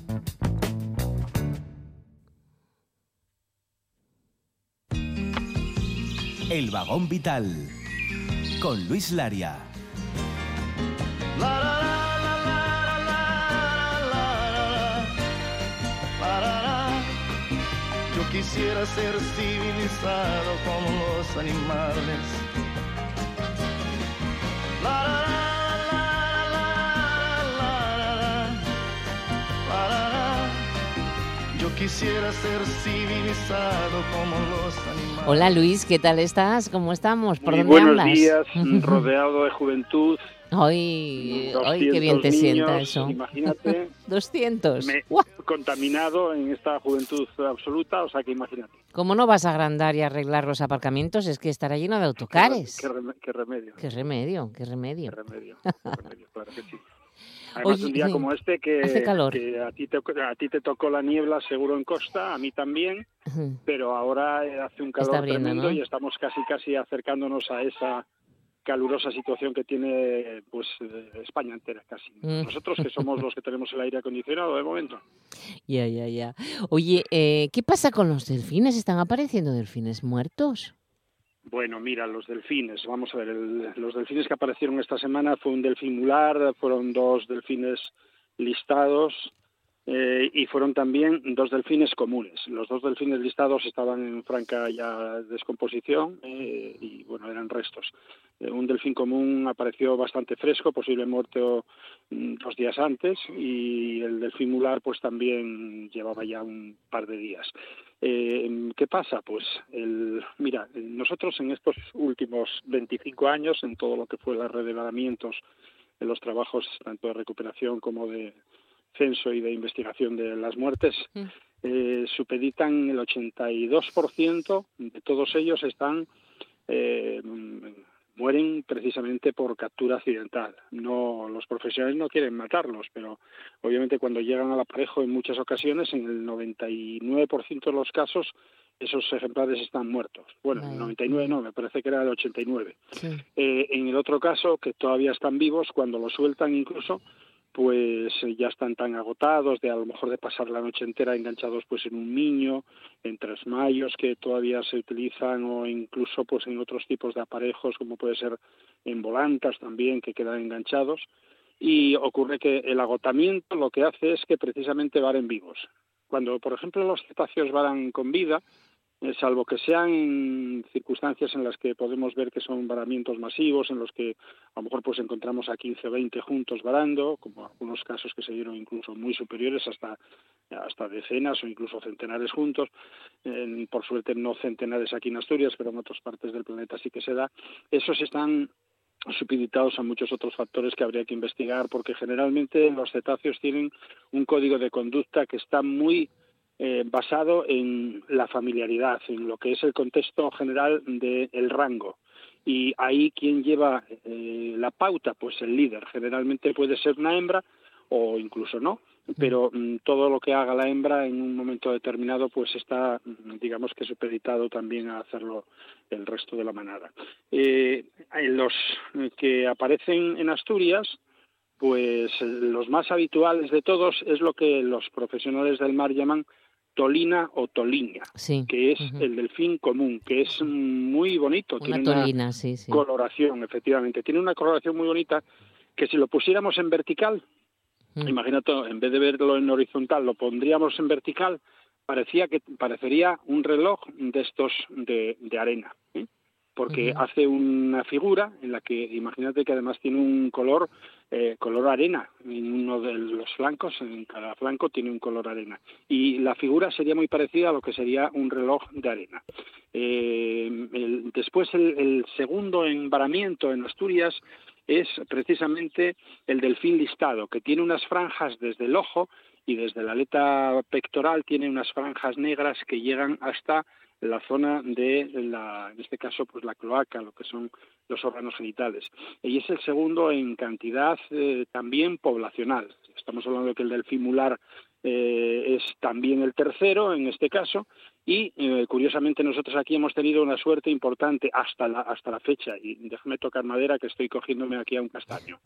El vagón vital con Luis Laria. Yo quisiera ser civilizado como los animales. Yo quisiera ser civilizado como los animales. Hola Luis, ¿qué tal estás? ¿Cómo estamos? ¿Por Muy dónde buenos hablas? días, rodeado de juventud. Ay, ay, qué bien 200 te sienta niños, eso. Imagínate, 200. me- contaminado en esta juventud absoluta, o sea que imagínate. ¿Cómo no vas a agrandar y arreglar los aparcamientos? Es que estará lleno de autocares. Qué remedio, Qué remedio, qué remedio. qué remedio, qué remedio, claro que sí. Además, Oye, un día como este que, hace calor. que a, ti te, a ti te tocó la niebla seguro en costa, a mí también, pero ahora eh, hace un calor abriendo, tremendo ¿no? y estamos casi casi acercándonos a esa calurosa situación que tiene pues eh, España entera casi. Mm. Nosotros que somos los que tenemos el aire acondicionado de momento. Ya, ya, ya. Oye, eh, ¿qué pasa con los delfines? ¿Están apareciendo delfines muertos? Bueno, mira, los delfines, vamos a ver, el- los delfines que aparecieron esta semana fue un delfín mular, fueron dos delfines listados eh, y fueron también dos delfines comunes. Los dos delfines listados estaban en franca ya descomposición eh, y, bueno, eran restos. Eh, un delfín común apareció bastante fresco, posible muerto mm, dos días antes, y el delfín mular pues también llevaba ya un par de días. Eh, ¿Qué pasa? Pues, el, mira, nosotros en estos últimos 25 años, en todo lo que fue la red en los trabajos tanto de recuperación como de censo y de investigación de las muertes, Mm. eh, supeditan el 82% de todos ellos están eh, mueren precisamente por captura accidental. No, los profesionales no quieren matarlos, pero obviamente cuando llegan al aparejo en muchas ocasiones, en el 99% de los casos, esos ejemplares están muertos. Bueno, Vaya. el 99 no, me parece que era el 89. Sí. Eh, en el otro caso, que todavía están vivos, cuando los sueltan incluso, pues eh, ya están tan agotados de a lo mejor de pasar la noche entera enganchados pues en un niño, en tres mayos que todavía se utilizan o incluso pues en otros tipos de aparejos como puede ser en volantas también que quedan enganchados y ocurre que el agotamiento lo que hace es que precisamente varen vivos. Cuando por ejemplo los cetáceos varan con vida, salvo que sean circunstancias en las que podemos ver que son varamientos masivos, en los que a lo mejor pues encontramos a 15 o 20 juntos varando, como algunos casos que se dieron incluso muy superiores hasta hasta decenas o incluso centenares juntos, eh, por suerte no centenares aquí en Asturias, pero en otras partes del planeta sí que se da, esos están supeditados a muchos otros factores que habría que investigar, porque generalmente los cetáceos tienen un código de conducta que está muy eh, basado en la familiaridad, en lo que es el contexto general del rango. Y ahí quien lleva eh, la pauta, pues el líder. Generalmente puede ser una hembra o incluso no, pero mm, todo lo que haga la hembra en un momento determinado pues está mm, digamos que supeditado también a hacerlo el resto de la manada eh, los que aparecen en Asturias pues los más habituales de todos es lo que los profesionales del mar llaman tolina o toliña, que es el delfín común, que es muy bonito. Una tiene tolina, una sí, sí. coloración, efectivamente. Tiene una coloración muy bonita que si lo pusiéramos en vertical, Mm. Imagínate, en vez de verlo en horizontal, lo pondríamos en vertical, parecía que parecería un reloj de estos de, arena, ¿eh? Porque hace una figura en la que, imagínate que además tiene un color eh, color arena en uno de los flancos, en cada flanco tiene un color arena y la figura sería muy parecida a lo que sería un reloj de arena. Eh, después el, el segundo embaramiento en Asturias es precisamente el delfín listado, que tiene unas franjas desde el ojo y desde la aleta pectoral tiene unas franjas negras que llegan hasta la zona de la, en este caso, pues la cloaca, lo que son los órganos genitales. Y es el segundo en cantidad eh, también poblacional. Estamos hablando de que el delfín mular eh, es también el tercero en este caso y eh, curiosamente nosotros aquí hemos tenido una suerte importante hasta la hasta la fecha y déjame tocar madera que estoy cogiéndome aquí a un castaño.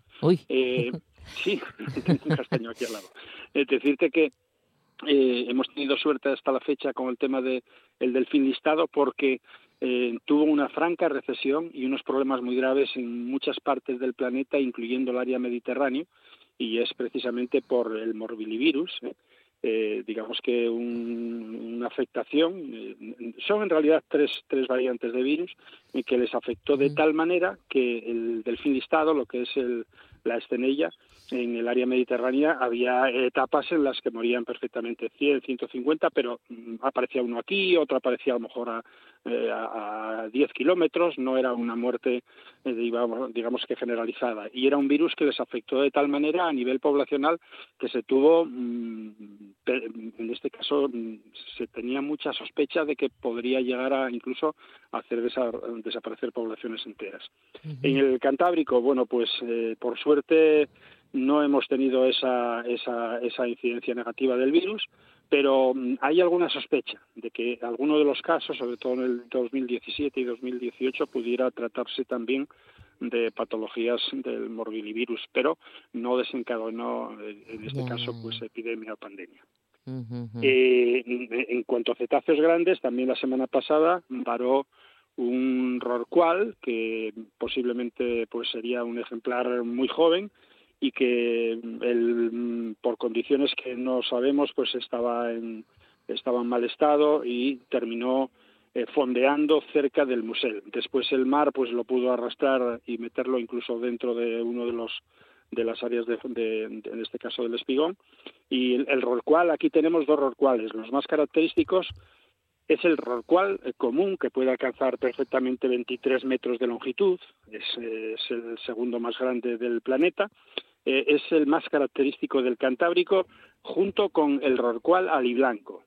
Sí, tengo un castaño aquí al lado. Es decirte que hemos tenido suerte hasta la fecha con el tema de el delfín listado porque tuvo una franca recesión y unos problemas muy graves en muchas partes del planeta, incluyendo el área mediterráneo, y es precisamente por el morbilivirus. ¿eh? Eh, digamos que una afectación, eh, son en realidad tres, tres variantes de virus, que les afectó de tal manera que el delfín listado, lo que es el, la estenella, en el área mediterránea había etapas en las que morían perfectamente 100, 150, pero mm, aparecía uno aquí, otro aparecía a lo mejor a, eh, a 10 kilómetros, no era una muerte, eh, digamos, digamos, que generalizada. Y era un virus que les afectó de tal manera a nivel poblacional que se tuvo, mm, en este caso, mm, se tenía mucha sospecha de que podría llegar a incluso hacer desaparecer poblaciones enteras. En el Cantábrico, bueno, pues eh, por suerte no hemos tenido esa, esa, esa incidencia negativa del virus, pero mm, hay alguna sospecha de que alguno de los casos, sobre todo en el 2017 y 2018, pudiera tratarse también de patologías del morbillivirus, pero no desencadenó eh, en este caso pues epidemia o pandemia. Eh, en cuanto a cetáceos grandes, también la semana pasada varó un rorcual que posiblemente pues sería un ejemplar muy joven y que el, por condiciones que no sabemos pues estaba en estaba en mal estado y terminó eh, fondeando cerca del musel. Después el mar pues lo pudo arrastrar y meterlo incluso dentro de uno de los de las áreas de, en este caso del espigón. Y el, el aquí tenemos dos rorcuales. Los más característicos es el rorcual eh, común que puede alcanzar perfectamente 23 metros de longitud, es, el segundo más grande del planeta, eh, es el más característico del Cantábrico junto con el rorcual aliblanco.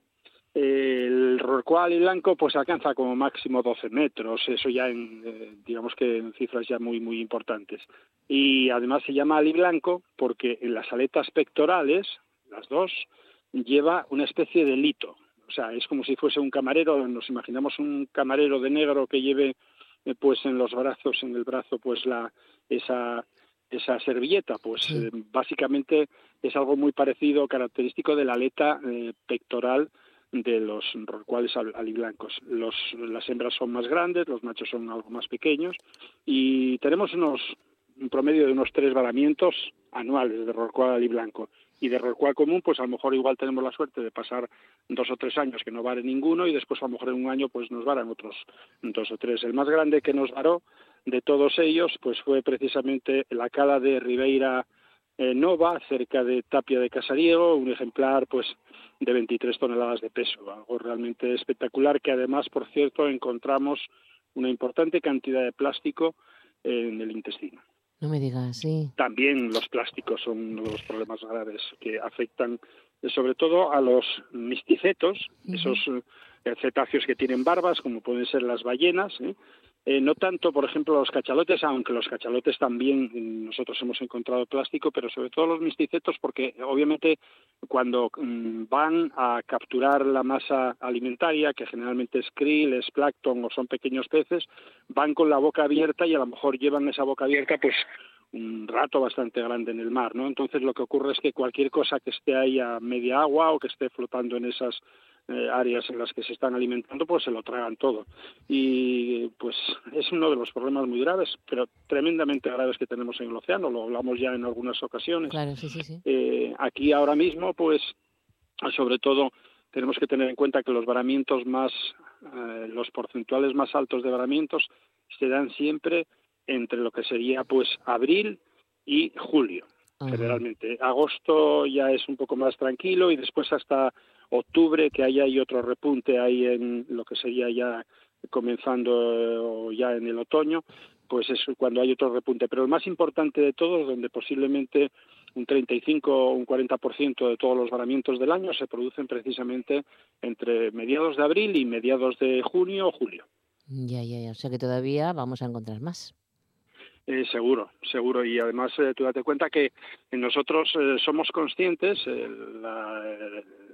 El rorcual aliblanco pues alcanza como máximo 12 metros, eso ya en, eh, digamos que en cifras ya muy muy importantes. Y además se llama aliblanco porque en las aletas pectorales, las dos, lleva una especie de lito, o sea, es como si fuese un camarero, nos imaginamos un camarero de negro que lleve eh, pues en los brazos, en el brazo, pues la esa esa servilleta, pues eh, básicamente es algo muy parecido, característico de la aleta pectoral de los rorcuales aliblancos. Los, las hembras son más grandes, los machos son algo más pequeños y tenemos unos un promedio de unos tres varamientos anuales de rorcual aliblanco y de rorcual común, pues a lo mejor igual tenemos la suerte de pasar dos o tres años que no vare ninguno y después a lo mejor en un año pues nos varan otros dos o tres. El más grande que nos varó de todos ellos pues fue precisamente la cala de Ribeira eh, Nova, cerca de Tapia de Casariego, un ejemplar pues de 23 toneladas de peso, algo realmente espectacular que además, por cierto, encontramos una importante cantidad de plástico en el intestino. No me digas, sí. También los plásticos son uno de los problemas graves que afectan eh, sobre todo a los misticetos, esos eh, cetáceos que tienen barbas, como pueden ser las ballenas, ¿eh? Eh, no tanto, por ejemplo, los cachalotes, aunque los cachalotes también mm, nosotros hemos encontrado plástico, pero sobre todo los misticetos, porque obviamente cuando mm, van a capturar la masa alimentaria, que generalmente es krill, es plancton o son pequeños peces, van con la boca abierta y a lo mejor llevan esa boca abierta pues un rato bastante grande en el mar, ¿no? Entonces lo que ocurre es que cualquier cosa que esté ahí a media agua o que esté flotando en esas eh, áreas en las que se están alimentando, pues se lo tragan todo. Y pues es uno de los problemas muy graves, pero tremendamente graves que tenemos en el océano, lo hablamos ya en algunas ocasiones. Claro, sí, sí, sí. Eh, aquí ahora mismo, pues sobre todo tenemos que tener en cuenta que los varamientos más, eh, los porcentuales más altos de varamientos se dan siempre entre lo que sería pues abril y julio generalmente. Agosto ya es un poco más tranquilo y después hasta octubre que ahí hay otro repunte ahí en lo que sería ya comenzando ya en el otoño, pues es cuando hay otro repunte. Pero el más importante de todos, donde posiblemente un 35 o un 40% de todos los varamientos del año se producen precisamente entre mediados de abril y mediados de junio o julio. Ya, ya, ya. O sea que todavía vamos a encontrar más. Eh, seguro, seguro. Y además, eh, tú date cuenta que nosotros eh, somos conscientes,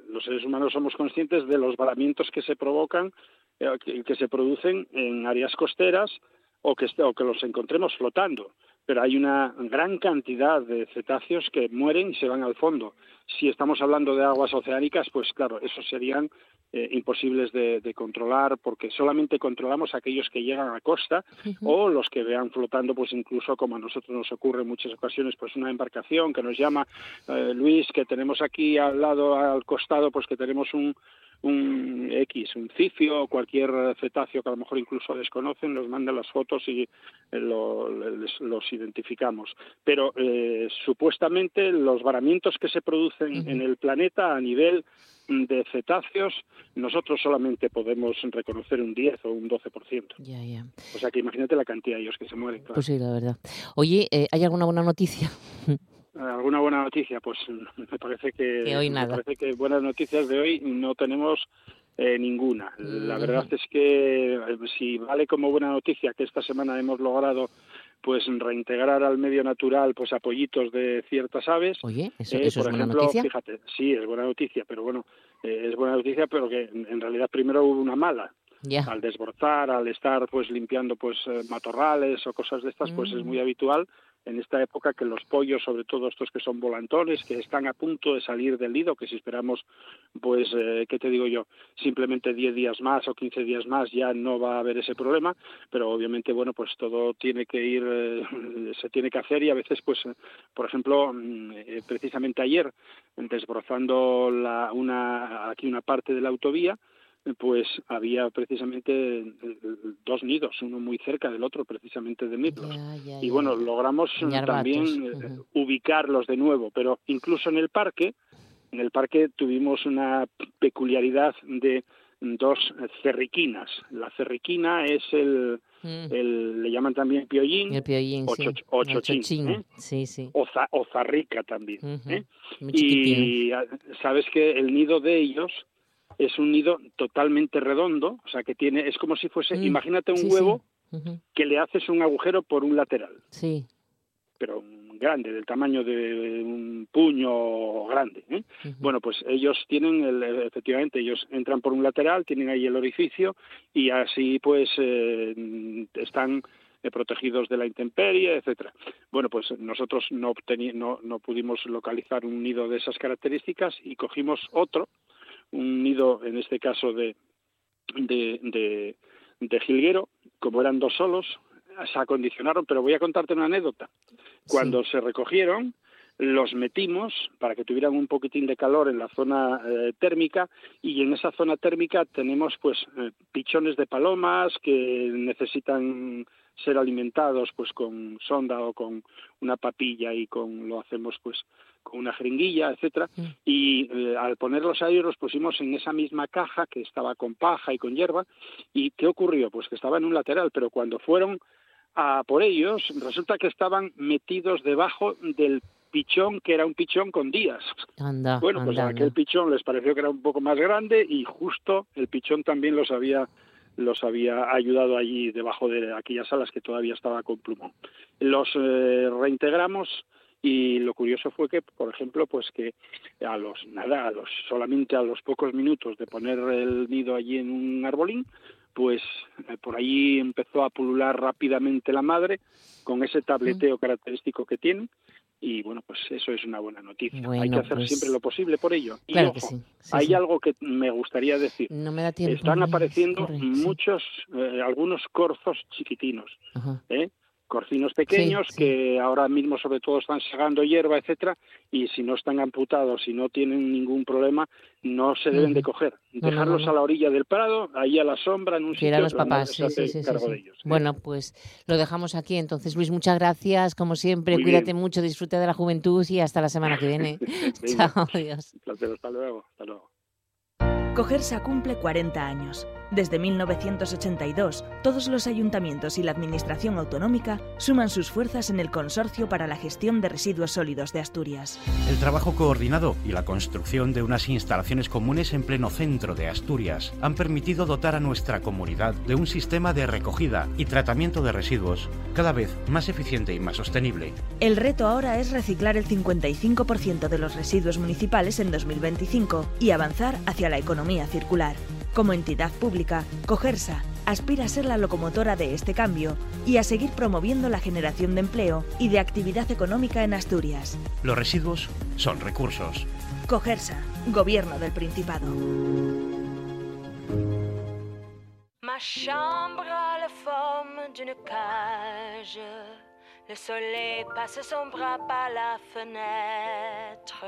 los seres humanos somos conscientes de los varamientos que se provocan, que, se producen en áreas costeras o que los encontremos flotando. Pero hay una gran cantidad de cetáceos que mueren y se van al fondo. Si estamos hablando de aguas oceánicas, pues claro, esos serían eh, imposibles de, controlar porque solamente controlamos aquellos que llegan a costa o los que vean flotando pues incluso como a nosotros nos ocurre en muchas ocasiones pues una embarcación que nos llama eh, Luis que tenemos aquí al lado al costado pues que tenemos un un X, un cifio o cualquier cetáceo que a lo mejor incluso desconocen, nos mandan las fotos y eh, los identificamos. Pero eh, supuestamente los varamientos que se producen en el planeta a nivel de cetáceos, nosotros solamente podemos reconocer un 10 o un 12%. Ya, ya. O sea que imagínate la cantidad de ellos que se mueren. Pues sí, la verdad. Oye, eh, ¿hay alguna buena noticia? ¿Alguna buena noticia? Pues me parece que, hoy nada. Me parece que buenas noticias de hoy no tenemos eh, ninguna. La verdad es que eh, si vale como buena noticia que esta semana hemos logrado pues reintegrar al medio natural pues apoyitos de ciertas aves. Oye, eso, eh, es buena noticia. Fíjate, sí, es buena noticia, pero bueno, es buena noticia, pero que en realidad primero hubo una mala. Al desbrozar, al estar pues limpiando pues matorrales o cosas de estas, pues es mm. muy habitual en esta época que los pollos, sobre todo estos que son volantones, que están a punto de salir del nido, que si esperamos, pues, eh, ¿qué te digo yo? Simplemente 10 días más o 15 días más ya no va a haber ese problema, pero obviamente, bueno, pues todo tiene que ir, eh, se tiene que hacer y a veces, pues, por ejemplo, mm, eh, precisamente ayer, desbrozando la, una, aquí una parte de la autovía, pues había precisamente dos nidos, uno muy cerca del otro, precisamente de mirlos. y bueno, logramos también eh, ubicarlos de nuevo, pero incluso en el parque, en el parque tuvimos una peculiaridad de dos cerriquinas. La cerriquina es el, mm. el le llaman también piollín, el piollín ¿eh? sí. sí, O, zarrica también. ¿eh? Y sabes que el nido de ellos es un nido totalmente redondo, o sea que tiene, es como si fuese, mm, imagínate un huevo que le haces un agujero por un lateral. Sí. Pero grande, del tamaño de un puño grande. ¿eh? Bueno, pues ellos tienen, el, efectivamente, ellos entran por un lateral, tienen ahí el orificio y así pues eh, están eh, protegidos de la intemperie, etcétera. Bueno, pues nosotros no, no, no pudimos localizar un nido de esas características y cogimos otro un nido, en este caso de, de, de, jilguero, como eran dos solos, se acondicionaron, pero voy a contarte una anécdota. Cuando se recogieron, los metimos para que tuvieran un poquitín de calor en la zona eh, térmica y en esa zona térmica tenemos pues eh, pichones de palomas que necesitan ser alimentados pues con sonda o con una papilla y con lo hacemos pues con una jeringuilla, etcétera, mm. y eh, al ponerlos ahí los pusimos en esa misma caja que estaba con paja y con hierba, y ¿qué ocurrió? Pues que estaba en un lateral, pero cuando fueron a por ellos, resulta que estaban metidos debajo del pichón que era un pichón con días. Anda, Bueno, pues anda, a aquel anda. pichón les pareció que era un poco más grande y justo el pichón también los había los había ayudado allí debajo de aquellas alas que todavía estaba con plumón. Los eh, reintegramos y lo curioso fue que, por ejemplo, pues que a los nada, a los solamente a los pocos minutos de poner el nido allí en un arbolín, pues eh, por allí empezó a pulular rápidamente la madre con ese tableteo característico que tiene y bueno, pues eso es una buena noticia. Hay que hacer pues- siempre lo posible por ello. Y Claro que ojo, sí, sí, hay sí. algo que me gustaría decir. No me da tiempo. Están Luis, apareciendo corre, muchos, eh, algunos corzos chiquitinos, Ajá. ¿eh? Corcinos pequeños sí. que ahora mismo sobre todo están segando hierba, etcétera, y si no están amputados, si no tienen ningún problema, no se deben de coger. No, Dejarlos no, no. a la orilla del prado, ahí a la sombra, en un sitio, los papás, se sí, cargo sí. de ellos. ¿eh? Bueno, pues lo dejamos aquí entonces. Luis, muchas gracias, como siempre. Muy Cuídate bien. mucho, disfruta de la juventud y hasta la semana que viene. Chao, adiós. Un placer, hasta luego, hasta luego. Cogersa cumple 40 años. Desde 1982, todos los ayuntamientos y la Administración Autonómica suman sus fuerzas en el Consorcio para la Gestión de Residuos Sólidos de Asturias. El trabajo coordinado y la construcción de unas instalaciones comunes en pleno centro de Asturias han permitido dotar a nuestra comunidad de un sistema de recogida y tratamiento de residuos cada vez más eficiente y más sostenible. El reto ahora es reciclar el 55% de los residuos municipales en 2025 y avanzar hacia la economía circular. Como entidad pública, Cogersa aspira a ser la locomotora de este cambio y a seguir promoviendo la generación de empleo y de actividad económica en Asturias. Los residuos son recursos. Cogersa, Gobierno del Principado. Ma chambre a la forme d'une cage. Le soleil passe son bras par la fenêtre.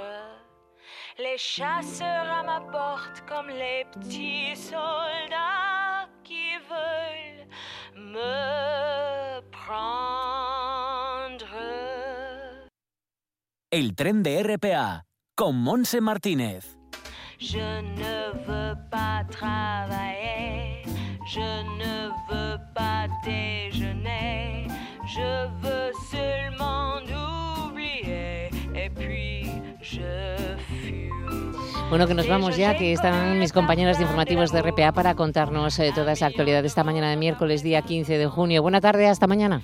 Les chasseurs à ma porte comme les petits soldats qui veulent me prendre. El tren de RPA con Monse Martínez. Je ne veux pas travailler, je ne veux pas déjeuner, je veux seulement oublier et puis je. Bueno, que nos vamos ya, que están mis compañeras de informativos de RPA para contarnos eh, toda esa actualidad de esta mañana de miércoles, día 15 de junio. Buena tarde, hasta mañana.